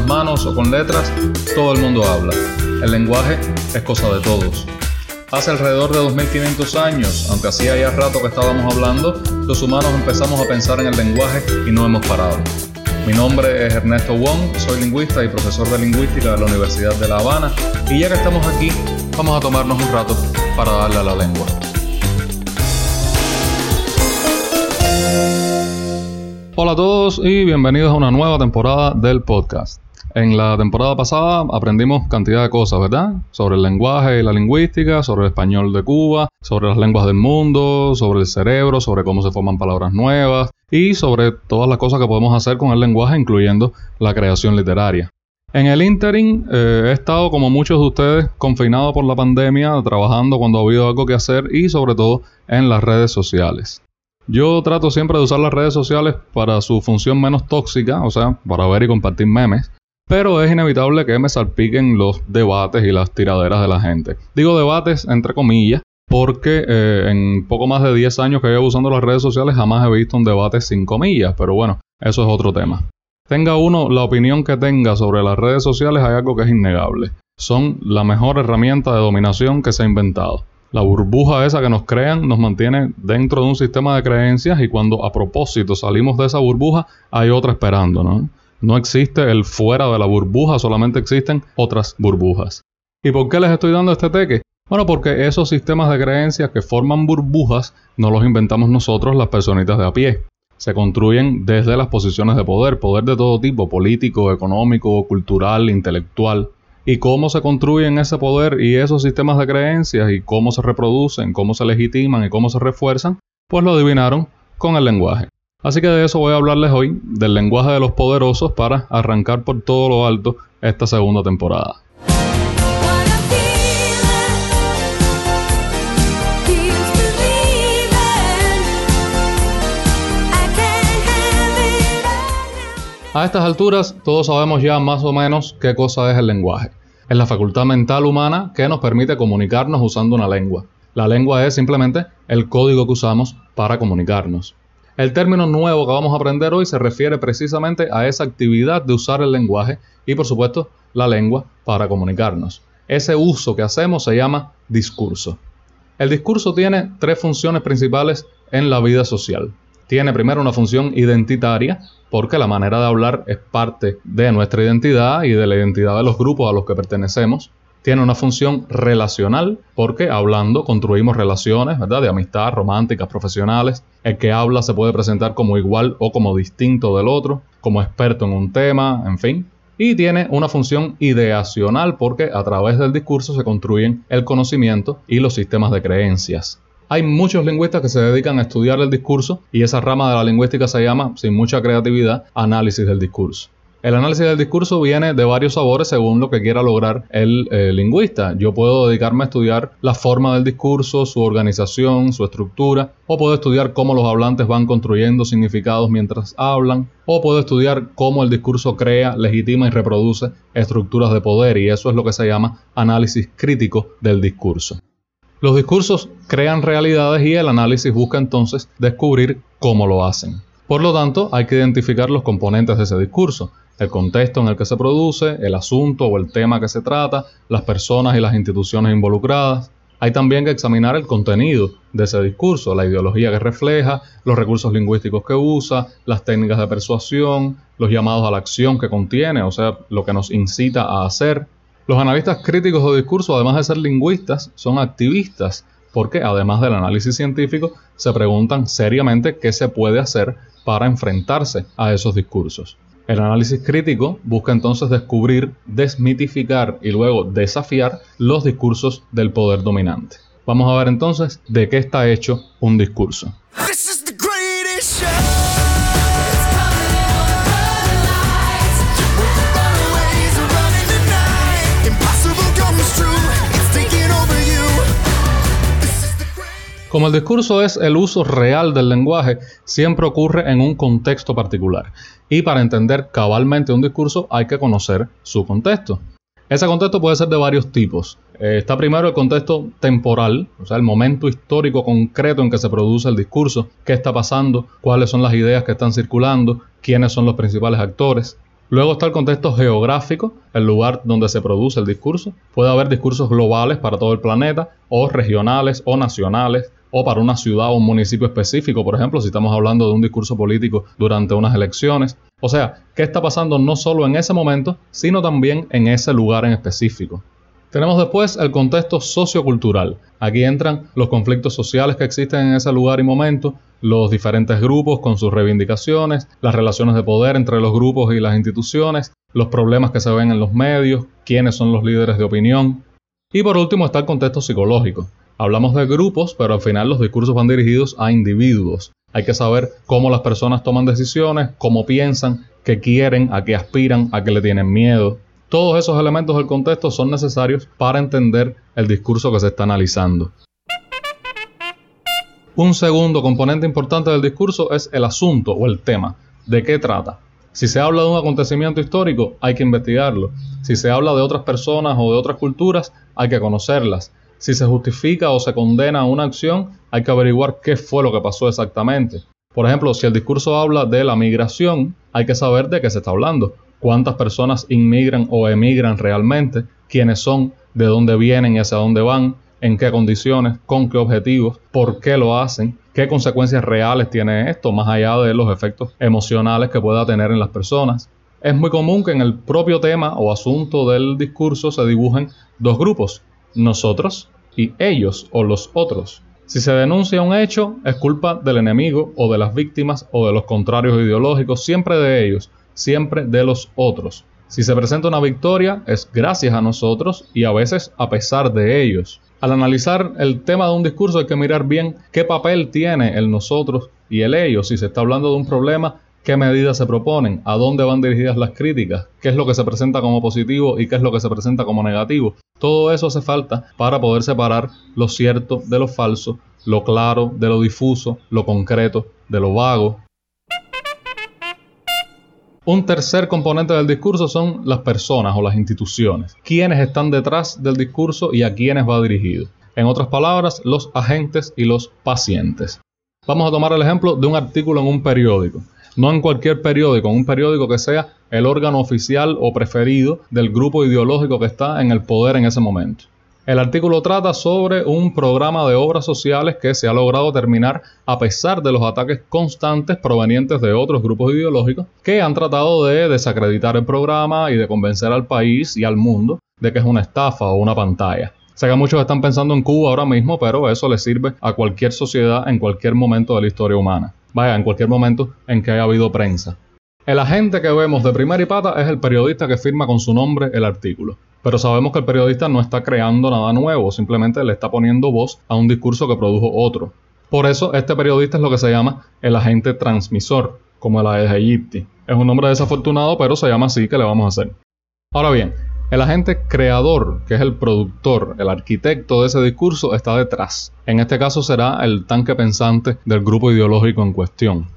las manos o con letras, todo el mundo habla. El lenguaje es cosa de todos. Hace alrededor de 2500 años, aunque hacía ya rato que estábamos hablando, los humanos empezamos a pensar en el lenguaje y no hemos parado. Mi nombre es Ernesto Wong, soy lingüista y profesor de lingüística de la Universidad de La Habana y ya que estamos aquí, vamos a tomarnos un rato para darle a la lengua. Hola a todos y bienvenidos a una nueva temporada del podcast. En la temporada pasada aprendimos cantidad de cosas, ¿verdad? Sobre el lenguaje y la lingüística, sobre el español de Cuba, sobre las lenguas del mundo, sobre el cerebro, sobre cómo se forman palabras nuevas y sobre todas las cosas que podemos hacer con el lenguaje, incluyendo la creación literaria. En el interim eh, he estado, como muchos de ustedes, confinado por la pandemia, trabajando cuando ha habido algo que hacer y sobre todo en las redes sociales. Yo trato siempre de usar las redes sociales para su función menos tóxica, o sea, para ver y compartir memes. Pero es inevitable que me salpiquen los debates y las tiraderas de la gente. Digo debates entre comillas, porque eh, en poco más de 10 años que llevo usando las redes sociales jamás he visto un debate sin comillas, pero bueno, eso es otro tema. Tenga uno la opinión que tenga sobre las redes sociales, hay algo que es innegable. Son la mejor herramienta de dominación que se ha inventado. La burbuja esa que nos crean nos mantiene dentro de un sistema de creencias y cuando a propósito salimos de esa burbuja hay otra esperando, ¿no? No existe el fuera de la burbuja, solamente existen otras burbujas. ¿Y por qué les estoy dando este teque? Bueno, porque esos sistemas de creencias que forman burbujas no los inventamos nosotros las personitas de a pie. Se construyen desde las posiciones de poder, poder de todo tipo, político, económico, cultural, intelectual y cómo se construyen ese poder y esos sistemas de creencias y cómo se reproducen, cómo se legitiman y cómo se refuerzan, pues lo adivinaron con el lenguaje. Así que de eso voy a hablarles hoy, del lenguaje de los poderosos para arrancar por todo lo alto esta segunda temporada. A estas alturas todos sabemos ya más o menos qué cosa es el lenguaje. Es la facultad mental humana que nos permite comunicarnos usando una lengua. La lengua es simplemente el código que usamos para comunicarnos. El término nuevo que vamos a aprender hoy se refiere precisamente a esa actividad de usar el lenguaje y por supuesto la lengua para comunicarnos. Ese uso que hacemos se llama discurso. El discurso tiene tres funciones principales en la vida social. Tiene primero una función identitaria, porque la manera de hablar es parte de nuestra identidad y de la identidad de los grupos a los que pertenecemos. Tiene una función relacional, porque hablando construimos relaciones, ¿verdad? De amistad, románticas, profesionales. El que habla se puede presentar como igual o como distinto del otro, como experto en un tema, en fin. Y tiene una función ideacional, porque a través del discurso se construyen el conocimiento y los sistemas de creencias. Hay muchos lingüistas que se dedican a estudiar el discurso y esa rama de la lingüística se llama, sin mucha creatividad, análisis del discurso. El análisis del discurso viene de varios sabores según lo que quiera lograr el eh, lingüista. Yo puedo dedicarme a estudiar la forma del discurso, su organización, su estructura, o puedo estudiar cómo los hablantes van construyendo significados mientras hablan, o puedo estudiar cómo el discurso crea, legitima y reproduce estructuras de poder, y eso es lo que se llama análisis crítico del discurso. Los discursos crean realidades y el análisis busca entonces descubrir cómo lo hacen. Por lo tanto, hay que identificar los componentes de ese discurso, el contexto en el que se produce, el asunto o el tema que se trata, las personas y las instituciones involucradas. Hay también que examinar el contenido de ese discurso, la ideología que refleja, los recursos lingüísticos que usa, las técnicas de persuasión, los llamados a la acción que contiene, o sea, lo que nos incita a hacer, los analistas críticos de discurso, además de ser lingüistas, son activistas, porque además del análisis científico, se preguntan seriamente qué se puede hacer para enfrentarse a esos discursos. El análisis crítico busca entonces descubrir, desmitificar y luego desafiar los discursos del poder dominante. Vamos a ver entonces de qué está hecho un discurso. Como el discurso es el uso real del lenguaje, siempre ocurre en un contexto particular. Y para entender cabalmente un discurso hay que conocer su contexto. Ese contexto puede ser de varios tipos. Eh, está primero el contexto temporal, o sea, el momento histórico concreto en que se produce el discurso, qué está pasando, cuáles son las ideas que están circulando, quiénes son los principales actores. Luego está el contexto geográfico, el lugar donde se produce el discurso. Puede haber discursos globales para todo el planeta, o regionales o nacionales, o para una ciudad o un municipio específico, por ejemplo, si estamos hablando de un discurso político durante unas elecciones. O sea, ¿qué está pasando no solo en ese momento, sino también en ese lugar en específico? Tenemos después el contexto sociocultural. Aquí entran los conflictos sociales que existen en ese lugar y momento, los diferentes grupos con sus reivindicaciones, las relaciones de poder entre los grupos y las instituciones, los problemas que se ven en los medios, quiénes son los líderes de opinión. Y por último está el contexto psicológico. Hablamos de grupos, pero al final los discursos van dirigidos a individuos. Hay que saber cómo las personas toman decisiones, cómo piensan, qué quieren, a qué aspiran, a qué le tienen miedo. Todos esos elementos del contexto son necesarios para entender el discurso que se está analizando. Un segundo componente importante del discurso es el asunto o el tema. ¿De qué trata? Si se habla de un acontecimiento histórico, hay que investigarlo. Si se habla de otras personas o de otras culturas, hay que conocerlas. Si se justifica o se condena una acción, hay que averiguar qué fue lo que pasó exactamente. Por ejemplo, si el discurso habla de la migración, hay que saber de qué se está hablando. Cuántas personas inmigran o emigran realmente, quiénes son, de dónde vienen y hacia dónde van, en qué condiciones, con qué objetivos, por qué lo hacen, qué consecuencias reales tiene esto, más allá de los efectos emocionales que pueda tener en las personas. Es muy común que en el propio tema o asunto del discurso se dibujen dos grupos, nosotros y ellos o los otros. Si se denuncia un hecho, es culpa del enemigo o de las víctimas o de los contrarios ideológicos, siempre de ellos siempre de los otros. Si se presenta una victoria es gracias a nosotros y a veces a pesar de ellos. Al analizar el tema de un discurso hay que mirar bien qué papel tiene el nosotros y el ellos. Si se está hablando de un problema, qué medidas se proponen, a dónde van dirigidas las críticas, qué es lo que se presenta como positivo y qué es lo que se presenta como negativo. Todo eso hace falta para poder separar lo cierto de lo falso, lo claro de lo difuso, lo concreto de lo vago, un tercer componente del discurso son las personas o las instituciones, quienes están detrás del discurso y a quienes va dirigido. En otras palabras, los agentes y los pacientes. Vamos a tomar el ejemplo de un artículo en un periódico. No en cualquier periódico, en un periódico que sea el órgano oficial o preferido del grupo ideológico que está en el poder en ese momento. El artículo trata sobre un programa de obras sociales que se ha logrado terminar a pesar de los ataques constantes provenientes de otros grupos ideológicos que han tratado de desacreditar el programa y de convencer al país y al mundo de que es una estafa o una pantalla. Sé que muchos están pensando en Cuba ahora mismo, pero eso le sirve a cualquier sociedad en cualquier momento de la historia humana. Vaya, en cualquier momento en que haya habido prensa. El agente que vemos de primera y pata es el periodista que firma con su nombre el artículo. Pero sabemos que el periodista no está creando nada nuevo, simplemente le está poniendo voz a un discurso que produjo otro. Por eso este periodista es lo que se llama el agente transmisor, como la de Egipti. Es un nombre desafortunado, pero se llama así que le vamos a hacer. Ahora bien, el agente creador, que es el productor, el arquitecto de ese discurso, está detrás. En este caso será el tanque pensante del grupo ideológico en cuestión.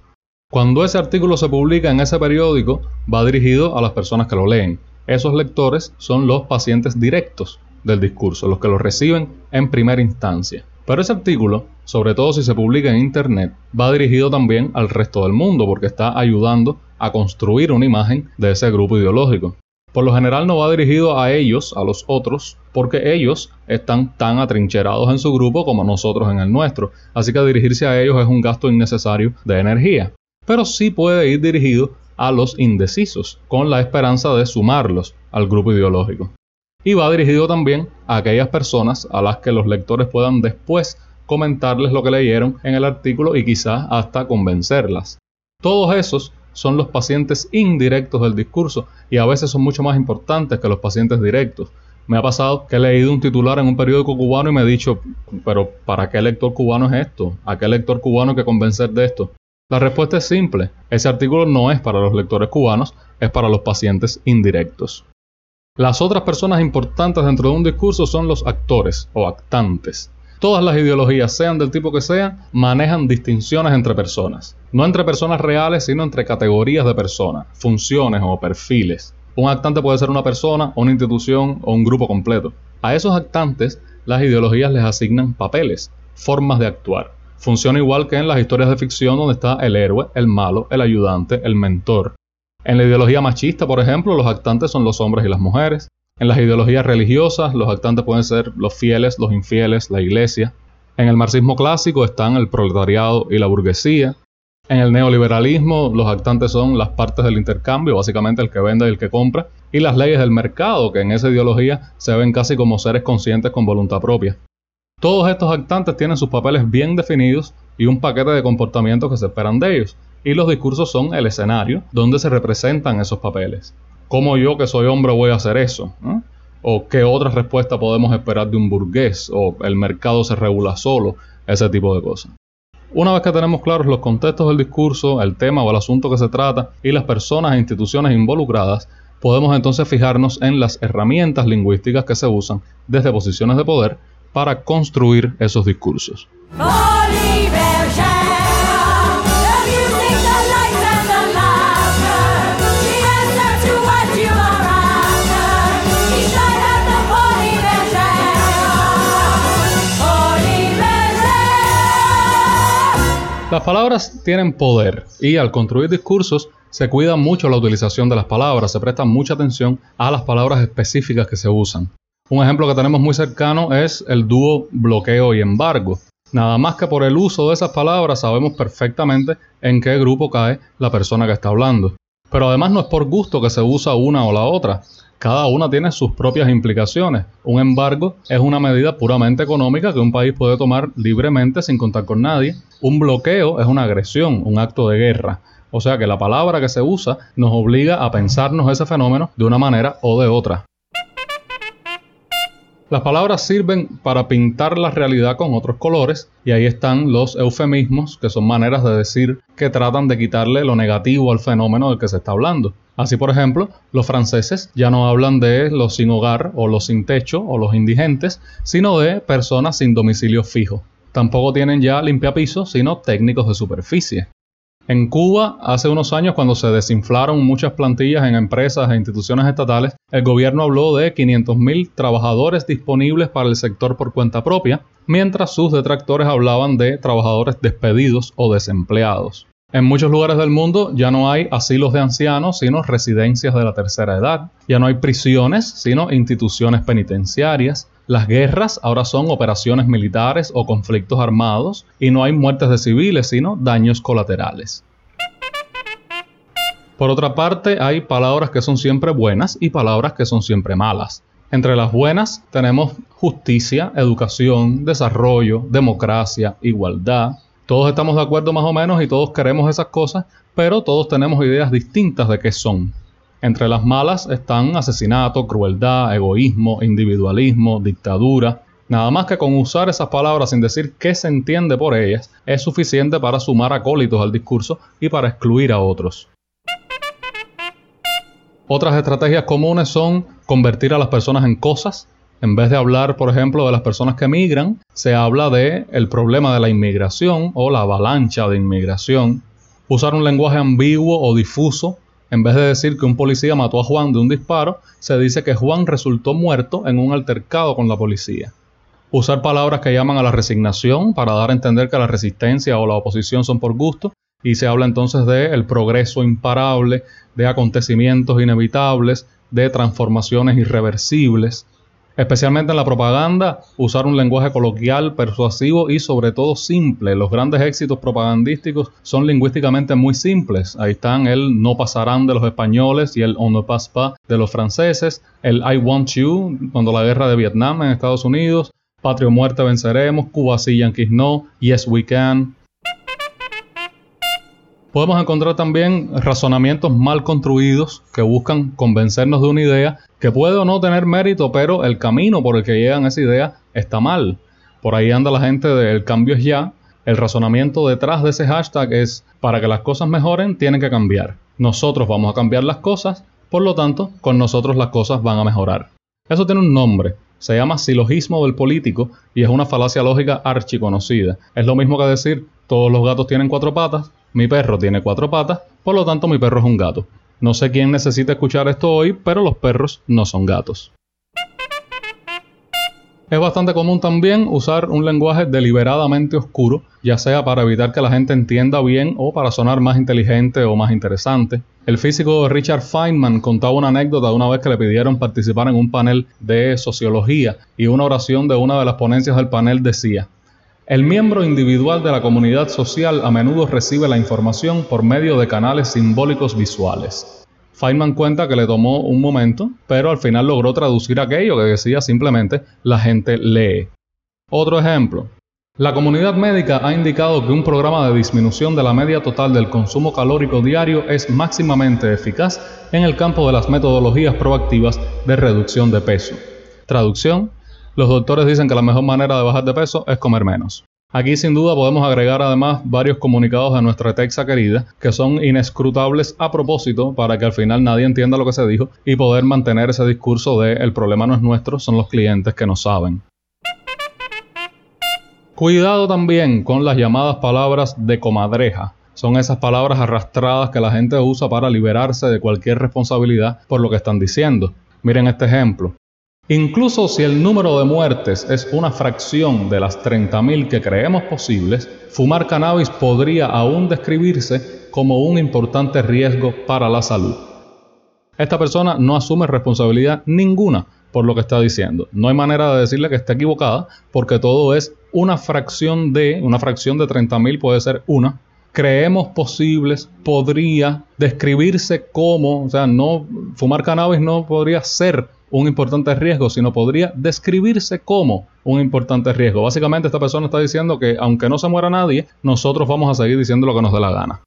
Cuando ese artículo se publica en ese periódico, va dirigido a las personas que lo leen. Esos lectores son los pacientes directos del discurso, los que lo reciben en primera instancia. Pero ese artículo, sobre todo si se publica en Internet, va dirigido también al resto del mundo porque está ayudando a construir una imagen de ese grupo ideológico. Por lo general no va dirigido a ellos, a los otros, porque ellos están tan atrincherados en su grupo como nosotros en el nuestro, así que dirigirse a ellos es un gasto innecesario de energía. Pero sí puede ir dirigido a los indecisos, con la esperanza de sumarlos al grupo ideológico. Y va dirigido también a aquellas personas a las que los lectores puedan después comentarles lo que leyeron en el artículo y quizás hasta convencerlas. Todos esos son los pacientes indirectos del discurso y a veces son mucho más importantes que los pacientes directos. Me ha pasado que he leído un titular en un periódico cubano y me he dicho, pero ¿para qué lector cubano es esto? ¿A qué lector cubano hay que convencer de esto? La respuesta es simple. Ese artículo no es para los lectores cubanos, es para los pacientes indirectos. Las otras personas importantes dentro de un discurso son los actores o actantes. Todas las ideologías, sean del tipo que sean, manejan distinciones entre personas. No entre personas reales, sino entre categorías de personas, funciones o perfiles. Un actante puede ser una persona, una institución o un grupo completo. A esos actantes, las ideologías les asignan papeles, formas de actuar. Funciona igual que en las historias de ficción donde está el héroe, el malo, el ayudante, el mentor. En la ideología machista, por ejemplo, los actantes son los hombres y las mujeres. En las ideologías religiosas, los actantes pueden ser los fieles, los infieles, la iglesia. En el marxismo clásico están el proletariado y la burguesía. En el neoliberalismo, los actantes son las partes del intercambio, básicamente el que vende y el que compra, y las leyes del mercado, que en esa ideología se ven casi como seres conscientes con voluntad propia. Todos estos actantes tienen sus papeles bien definidos y un paquete de comportamientos que se esperan de ellos, y los discursos son el escenario donde se representan esos papeles. ¿Cómo yo que soy hombre voy a hacer eso? ¿O qué otra respuesta podemos esperar de un burgués? ¿O el mercado se regula solo? Ese tipo de cosas. Una vez que tenemos claros los contextos del discurso, el tema o el asunto que se trata y las personas e instituciones involucradas, podemos entonces fijarnos en las herramientas lingüísticas que se usan desde posiciones de poder para construir esos discursos. Las palabras tienen poder y al construir discursos se cuida mucho la utilización de las palabras, se presta mucha atención a las palabras específicas que se usan. Un ejemplo que tenemos muy cercano es el dúo bloqueo y embargo. Nada más que por el uso de esas palabras sabemos perfectamente en qué grupo cae la persona que está hablando. Pero además no es por gusto que se usa una o la otra. Cada una tiene sus propias implicaciones. Un embargo es una medida puramente económica que un país puede tomar libremente sin contar con nadie. Un bloqueo es una agresión, un acto de guerra. O sea que la palabra que se usa nos obliga a pensarnos ese fenómeno de una manera o de otra. Las palabras sirven para pintar la realidad con otros colores y ahí están los eufemismos, que son maneras de decir que tratan de quitarle lo negativo al fenómeno del que se está hablando. Así, por ejemplo, los franceses ya no hablan de los sin hogar o los sin techo o los indigentes, sino de personas sin domicilio fijo. Tampoco tienen ya limpiapisos, sino técnicos de superficie. En Cuba, hace unos años, cuando se desinflaron muchas plantillas en empresas e instituciones estatales, el gobierno habló de 500.000 trabajadores disponibles para el sector por cuenta propia, mientras sus detractores hablaban de trabajadores despedidos o desempleados. En muchos lugares del mundo ya no hay asilos de ancianos, sino residencias de la tercera edad. Ya no hay prisiones, sino instituciones penitenciarias. Las guerras ahora son operaciones militares o conflictos armados y no hay muertes de civiles, sino daños colaterales. Por otra parte, hay palabras que son siempre buenas y palabras que son siempre malas. Entre las buenas tenemos justicia, educación, desarrollo, democracia, igualdad. Todos estamos de acuerdo más o menos y todos queremos esas cosas, pero todos tenemos ideas distintas de qué son. Entre las malas están asesinato, crueldad, egoísmo, individualismo, dictadura. Nada más que con usar esas palabras sin decir qué se entiende por ellas es suficiente para sumar acólitos al discurso y para excluir a otros. Otras estrategias comunes son convertir a las personas en cosas. En vez de hablar, por ejemplo, de las personas que migran, se habla de el problema de la inmigración o la avalancha de inmigración. Usar un lenguaje ambiguo o difuso en vez de decir que un policía mató a Juan de un disparo, se dice que Juan resultó muerto en un altercado con la policía. Usar palabras que llaman a la resignación para dar a entender que la resistencia o la oposición son por gusto, y se habla entonces de el progreso imparable, de acontecimientos inevitables, de transformaciones irreversibles. Especialmente en la propaganda, usar un lenguaje coloquial, persuasivo y sobre todo simple. Los grandes éxitos propagandísticos son lingüísticamente muy simples. Ahí están el no pasarán de los españoles y el on ne passe pas de los franceses, el I want you cuando la guerra de Vietnam en Estados Unidos, patria o muerte venceremos, Cuba sí, Yankees no, yes we can, Podemos encontrar también razonamientos mal construidos que buscan convencernos de una idea que puede o no tener mérito, pero el camino por el que llegan a esa idea está mal. Por ahí anda la gente del cambio es ya. El razonamiento detrás de ese hashtag es para que las cosas mejoren tienen que cambiar. Nosotros vamos a cambiar las cosas, por lo tanto, con nosotros las cosas van a mejorar. Eso tiene un nombre, se llama silogismo del político y es una falacia lógica archiconocida. Es lo mismo que decir todos los gatos tienen cuatro patas, mi perro tiene cuatro patas, por lo tanto mi perro es un gato. No sé quién necesita escuchar esto hoy, pero los perros no son gatos. Es bastante común también usar un lenguaje deliberadamente oscuro, ya sea para evitar que la gente entienda bien o para sonar más inteligente o más interesante. El físico Richard Feynman contaba una anécdota de una vez que le pidieron participar en un panel de sociología y una oración de una de las ponencias del panel decía, el miembro individual de la comunidad social a menudo recibe la información por medio de canales simbólicos visuales. Feynman cuenta que le tomó un momento, pero al final logró traducir aquello que decía simplemente la gente lee. Otro ejemplo. La comunidad médica ha indicado que un programa de disminución de la media total del consumo calórico diario es máximamente eficaz en el campo de las metodologías proactivas de reducción de peso. Traducción. Los doctores dicen que la mejor manera de bajar de peso es comer menos. Aquí sin duda podemos agregar además varios comunicados de nuestra Texa querida que son inescrutables a propósito para que al final nadie entienda lo que se dijo y poder mantener ese discurso de el problema no es nuestro, son los clientes que no saben. Cuidado también con las llamadas palabras de comadreja. Son esas palabras arrastradas que la gente usa para liberarse de cualquier responsabilidad por lo que están diciendo. Miren este ejemplo. Incluso si el número de muertes es una fracción de las 30.000 que creemos posibles, fumar cannabis podría aún describirse como un importante riesgo para la salud. Esta persona no asume responsabilidad ninguna por lo que está diciendo. No hay manera de decirle que está equivocada porque todo es una fracción de, una fracción de 30.000 puede ser una. Creemos posibles, podría describirse como, o sea, no, fumar cannabis no podría ser un importante riesgo, sino podría describirse como un importante riesgo. Básicamente esta persona está diciendo que aunque no se muera nadie, nosotros vamos a seguir diciendo lo que nos dé la gana.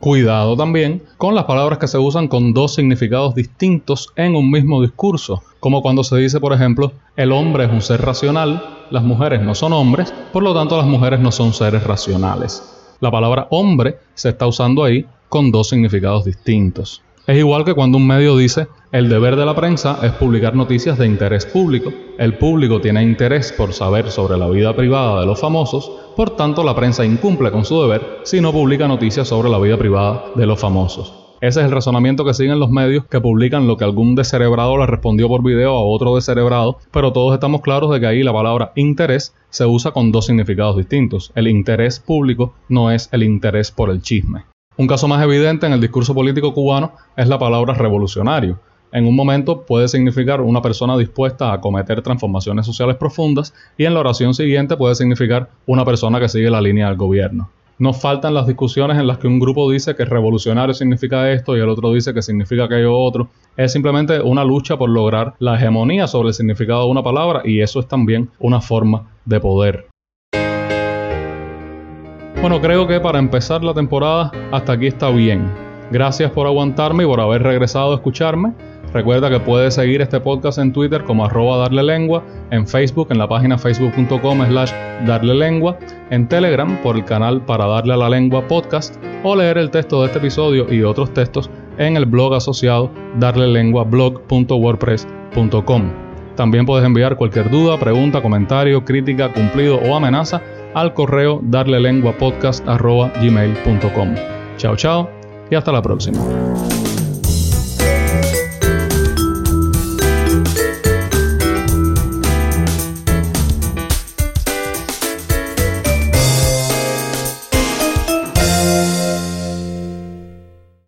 Cuidado también con las palabras que se usan con dos significados distintos en un mismo discurso, como cuando se dice, por ejemplo, el hombre es un ser racional, las mujeres no son hombres, por lo tanto las mujeres no son seres racionales. La palabra hombre se está usando ahí con dos significados distintos. Es igual que cuando un medio dice, el deber de la prensa es publicar noticias de interés público. El público tiene interés por saber sobre la vida privada de los famosos, por tanto la prensa incumple con su deber si no publica noticias sobre la vida privada de los famosos. Ese es el razonamiento que siguen los medios que publican lo que algún descerebrado le respondió por video a otro descerebrado, pero todos estamos claros de que ahí la palabra interés se usa con dos significados distintos. El interés público no es el interés por el chisme. Un caso más evidente en el discurso político cubano es la palabra revolucionario. En un momento puede significar una persona dispuesta a cometer transformaciones sociales profundas y en la oración siguiente puede significar una persona que sigue la línea del gobierno. No faltan las discusiones en las que un grupo dice que revolucionario significa esto y el otro dice que significa aquello otro. Es simplemente una lucha por lograr la hegemonía sobre el significado de una palabra y eso es también una forma de poder. Bueno, creo que para empezar la temporada hasta aquí está bien. Gracias por aguantarme y por haber regresado a escucharme. Recuerda que puedes seguir este podcast en Twitter como arroba darle lengua, en Facebook en la página facebook.com slash darle lengua, en Telegram por el canal para darle a la lengua podcast o leer el texto de este episodio y otros textos en el blog asociado darlelenguablog.wordpress.com. También puedes enviar cualquier duda, pregunta, comentario, crítica, cumplido o amenaza al correo darle lengua podcast Chao, chao y hasta la próxima.